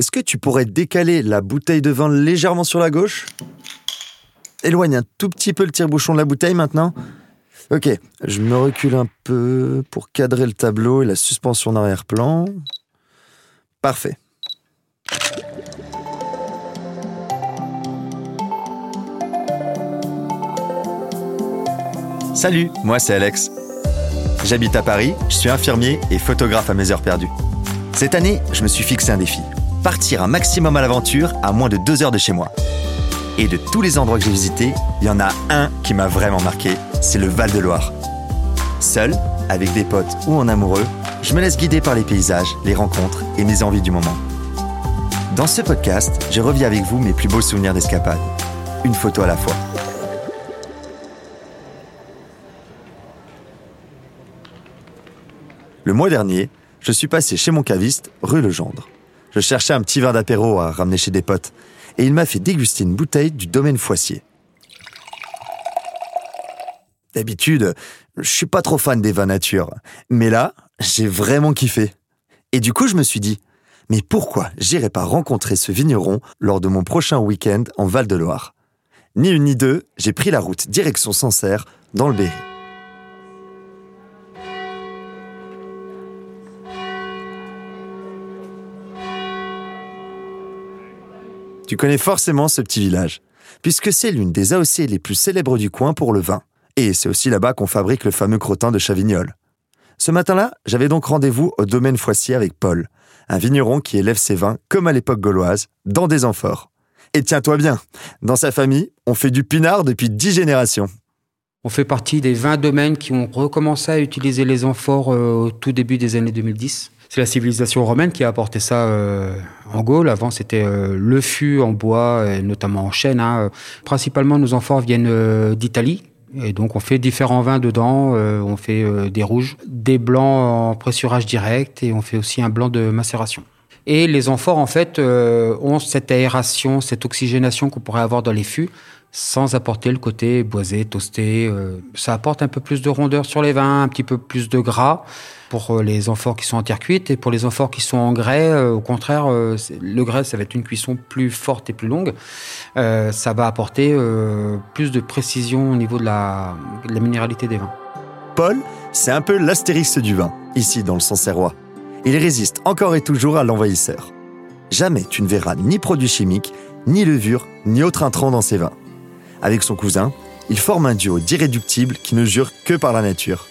Est-ce que tu pourrais décaler la bouteille de vin légèrement sur la gauche? Éloigne un tout petit peu le tire-bouchon de la bouteille maintenant. Ok, je me recule un peu pour cadrer le tableau et la suspension d'arrière-plan. Parfait. Salut, moi c'est Alex. J'habite à Paris, je suis infirmier et photographe à mes heures perdues. Cette année, je me suis fixé un défi. Partir un maximum à l'aventure à moins de deux heures de chez moi. Et de tous les endroits que j'ai visités, il y en a un qui m'a vraiment marqué, c'est le Val de Loire. Seul, avec des potes ou en amoureux, je me laisse guider par les paysages, les rencontres et mes envies du moment. Dans ce podcast, je reviens avec vous mes plus beaux souvenirs d'escapade. Une photo à la fois. Le mois dernier, je suis passé chez mon caviste, rue Legendre. Je cherchais un petit vin d'apéro à ramener chez des potes, et il m'a fait déguster une bouteille du domaine Foissier. D'habitude, je suis pas trop fan des vins nature, mais là, j'ai vraiment kiffé. Et du coup, je me suis dit, mais pourquoi j'irais pas rencontrer ce vigneron lors de mon prochain week-end en Val-de-Loire? Ni une ni deux, j'ai pris la route direction Sancerre, dans le Berry. Tu connais forcément ce petit village, puisque c'est l'une des AOC les plus célèbres du coin pour le vin. Et c'est aussi là-bas qu'on fabrique le fameux crottin de Chavignol. Ce matin-là, j'avais donc rendez-vous au domaine Foissier avec Paul, un vigneron qui élève ses vins comme à l'époque gauloise, dans des amphores. Et tiens-toi bien, dans sa famille, on fait du pinard depuis dix générations. On fait partie des 20 domaines qui ont recommencé à utiliser les amphores euh, au tout début des années 2010. C'est la civilisation romaine qui a apporté ça euh, en Gaule. Avant, c'était euh, le fût en bois, et notamment en chêne. Hein. Principalement, nos amphores viennent euh, d'Italie. Et donc, on fait différents vins dedans. on fait des rouges, des blancs en pressurage direct et on fait aussi un blanc de macération. Et les amphores, en fait, ont cette aération, cette oxygénation qu'on pourrait avoir dans les fûts sans apporter le côté boisé, toasté. ça apporte un peu plus de rondeur sur les vins, un petit peu plus de gras pour euh, les amphores qui sont en terre cuite et pour les amphores qui sont en grès, euh, au contraire, euh, le grès, ça va être une cuisson plus forte et plus longue. ça va apporter plus de précision au niveau de la, minéralité des vins. Paul, c'est un peu l'astérix du vin, ici dans le Sancerrois. Il résiste encore et toujours à l'envahisseur. Jamais tu ne verras ni produits chimiques, ni levure, ni autre intrant dans ses vins. Avec son cousin, il forme un duo d'irréductibles qui ne jure que par la nature.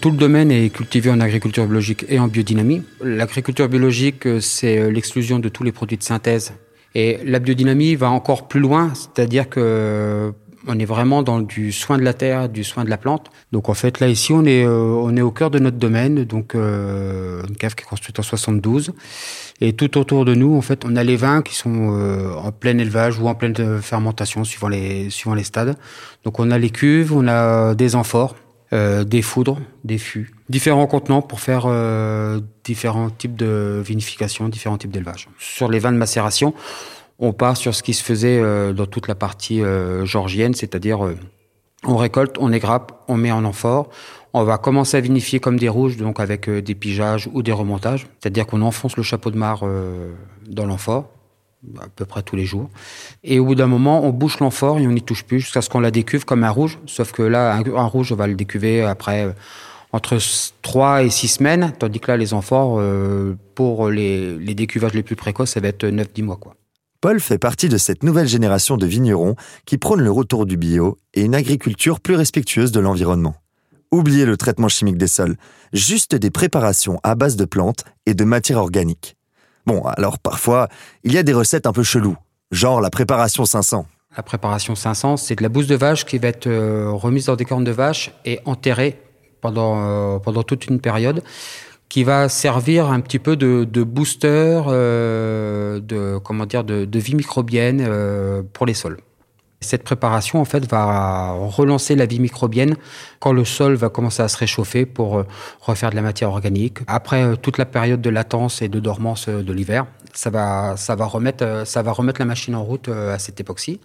Tout le domaine est cultivé en agriculture biologique et en biodynamie. L'agriculture biologique, c'est euh, l'exclusion de tous les produits de synthèse. Et la biodynamie va encore plus loin, c'est-à-dire que on est vraiment dans du soin de la terre, du soin de la plante. Donc en fait là ici on est on est au cœur de notre domaine, donc une cave qui est construite en 72 et tout autour de nous en fait on a les vins qui sont en plein élevage ou en pleine fermentation suivant les suivant les stades. Donc on a les cuves, on a des amphores euh, des foudres, des fûts, différents contenants pour faire euh, différents types de vinification, différents types d'élevage. Sur les vins de macération, on part sur ce qui se faisait euh, dans toute la partie georgienne, c'est-à-dire on récolte, on égrappe, on met en amphore, on va commencer à vinifier comme des rouges, donc avec des pigeages ou des remontages, c'est-à-dire qu'on enfonce le chapeau de mare dans l'amphore, à peu près tous les jours. Et au bout d'un moment, on bouche l'amphore et on n'y touche plus jusqu'à ce qu'on la décuve comme un rouge. Sauf que là, un, rouge, on va le décuver après euh, entre 3 et 6 semaines, tandis que là, les amphores, euh, pour les, les, décuvages les plus précoces, ça va être 9-10 mois. Quoi. Paul fait partie de cette nouvelle génération de vignerons qui prônent le retour du bio et une agriculture plus respectueuse de l'environnement. Oubliez le traitement chimique des sols, juste des préparations à base de plantes et de matières organiques. Bon, alors parfois, il y a des recettes un peu cheloues, genre la préparation 500. La préparation 500, c'est de la bouse de vache qui va être euh, remise dans des cornes de vache et enterrée pendant, euh, pendant toute une période, qui va servir un petit peu de, booster, euh, de, comment dire, de, de vie microbienne pour les sols. Cette préparation, en fait, va relancer la vie microbienne quand le sol va commencer à se réchauffer pour euh, refaire de la matière organique. Après euh, toute la période de latence et de dormance euh, de l'hiver, ça va, ça va remettre, ça va remettre la machine en route à cette époque-ci.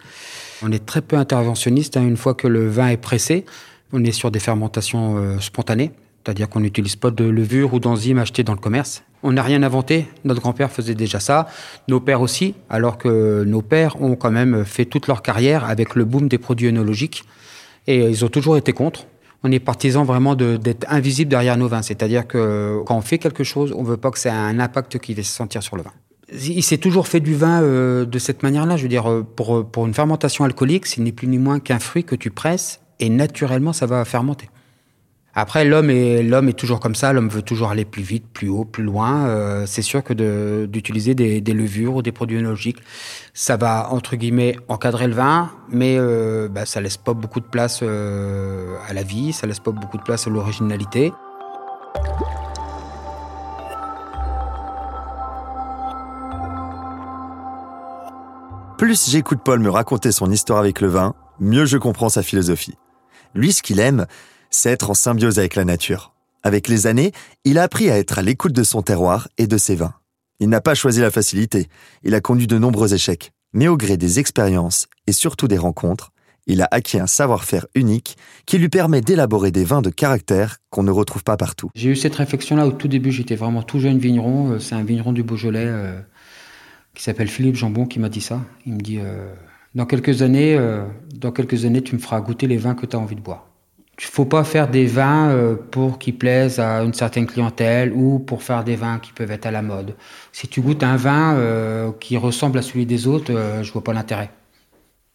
On est très peu interventionniste. Hein, une fois que le vin est pressé, on est sur des fermentations spontanées. C'est-à-dire qu'on n'utilise pas de levure ou d'enzymes achetées dans le commerce. On n'a rien inventé. Notre grand-père faisait déjà ça. Nos pères aussi. Alors que nos pères ont quand même fait toute leur carrière avec le boom des produits œnologiques. Et ils ont toujours été contre. On est partisans vraiment d'être invisible derrière nos vins. C'est-à-dire que quand on fait quelque chose, on veut pas que ça ait un impact qui va se sentir sur le vin. Il s'est toujours fait du vin euh, de cette manière-là. Je veux dire, euh, pour, pour une fermentation alcoolique, ce n'est plus ni moins qu'un fruit que tu presses et naturellement, ça va fermenter. Après, l'homme est, est toujours comme ça. L'homme veut toujours aller plus vite, plus haut, plus loin. Euh, c'est sûr que d'utiliser des, levures ou des produits œnologiques, ça va entre guillemets encadrer le vin, mais euh, bah, ça laisse pas beaucoup de place euh, à la vie, ça laisse pas beaucoup de place à l'originalité. Plus j'écoute Paul me raconter son histoire avec le vin, mieux je comprends sa philosophie. Lui, ce qu'il aime, c'est être en symbiose avec la nature. Avec les années, il a appris à être à l'écoute de son terroir et de ses vins. Il n'a pas choisi la facilité, il a connu de nombreux échecs, mais au gré des expériences et surtout des rencontres, il a acquis un savoir-faire unique qui lui permet d'élaborer des vins de caractère qu'on ne retrouve pas partout. J'ai eu cette réflexion-là au tout début, j'étais vraiment tout jeune vigneron, euh, c'est un vigneron du Beaujolais euh, qui s'appelle Philippe Jambon qui m'a dit ça. Il me dit euh, dans quelques années, dans quelques années, tu me feras goûter les vins que tu as envie de boire. Il faut pas faire des vins euh, pour qu'ils plaisent à une certaine clientèle ou pour faire des vins qui peuvent être à la mode. Si tu goûtes un vin euh, qui ressemble à celui des autres, euh, je vois pas l'intérêt.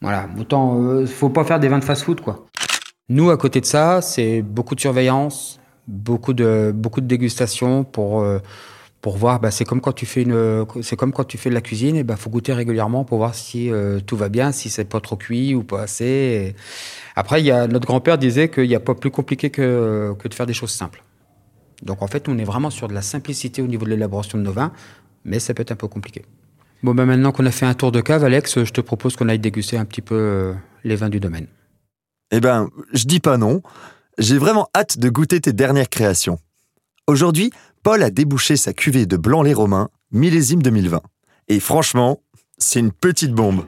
Voilà, autant faut pas faire des vins de fast-food quoi. Nous à côté de ça, c'est beaucoup de surveillance, beaucoup de beaucoup de dégustation pour pour voir. Bah, c'est comme quand tu fais une, c'est comme quand tu fais de la cuisine. Et bah, faut goûter régulièrement pour voir si tout va bien, si c'est pas trop cuit ou pas assez. Après, il y a, notre grand-père disait qu'il n'y a pas plus compliqué que, que de faire des choses simples. Donc en fait, on est vraiment sur de la simplicité au niveau de l'élaboration de nos vins, mais ça peut être un peu compliqué. Bon, ben maintenant qu'on a fait un tour de cave, Alex, je te propose qu'on aille déguster un petit peu euh, les vins du domaine. Eh ben, je dis pas non. J'ai vraiment hâte de goûter tes dernières créations. Aujourd'hui, Paul a débouché sa cuvée de blanc les romains, millésime 2020. Et franchement, c'est une petite bombe.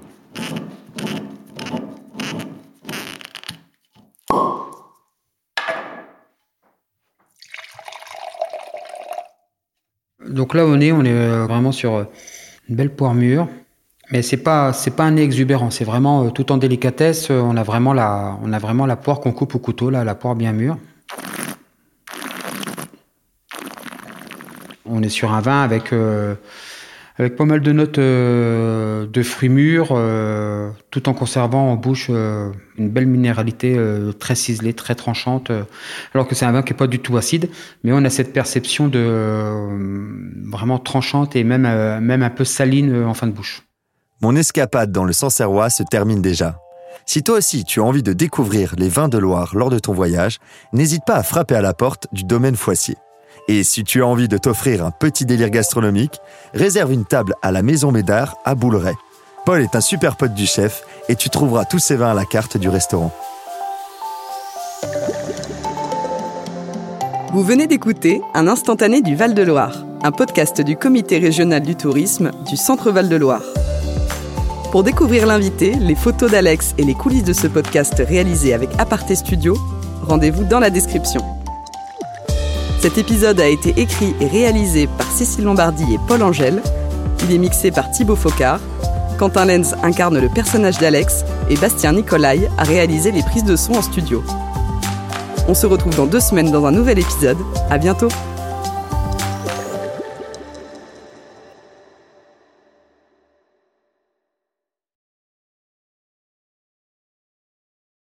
Donc là, on est, on est euh, vraiment sur euh, une belle poire mûre. Mais c'est pas c'est pas un nez exubérant, c'est vraiment euh, tout en délicatesse. On a vraiment la on a vraiment la poire qu'on coupe au couteau là, la poire bien mûre. On est sur un vin avec avec pas mal de notes euh, de fruits mûrs, euh, tout en conservant en bouche euh, une belle minéralité très ciselée, très tranchante, alors que c'est un vin qui est pas du tout acide, mais on a cette perception de vraiment tranchante et même même un peu saline en fin de bouche. Mon escapade dans le Sancerrois se termine déjà. Si toi aussi tu as envie de découvrir les vins de Loire lors de ton voyage, n'hésite pas à frapper à la porte du domaine Foissier. Et si tu as envie de t'offrir un petit délire gastronomique, réserve une table à la Maison Médard à Bouleret. Paul est un super pote du chef et tu trouveras tous ses vins à la carte du restaurant. Vous venez d'écouter Un instantané du Val-de-Loire, un podcast du Comité régional du tourisme du Centre Val-de-Loire. Pour découvrir l'invité, les photos d'Alex et les coulisses de ce podcast réalisé avec Aparté Studio, rendez-vous dans la description. Cet épisode a été écrit et réalisé par Cécile Lombardi et Paul Angèle. Il est mixé par Thibaut Focard. Quentin Lenz incarne le personnage d'Alex et Bastien Nicolai a réalisé les prises de son en studio. On se retrouve dans deux semaines dans un nouvel épisode. À bientôt!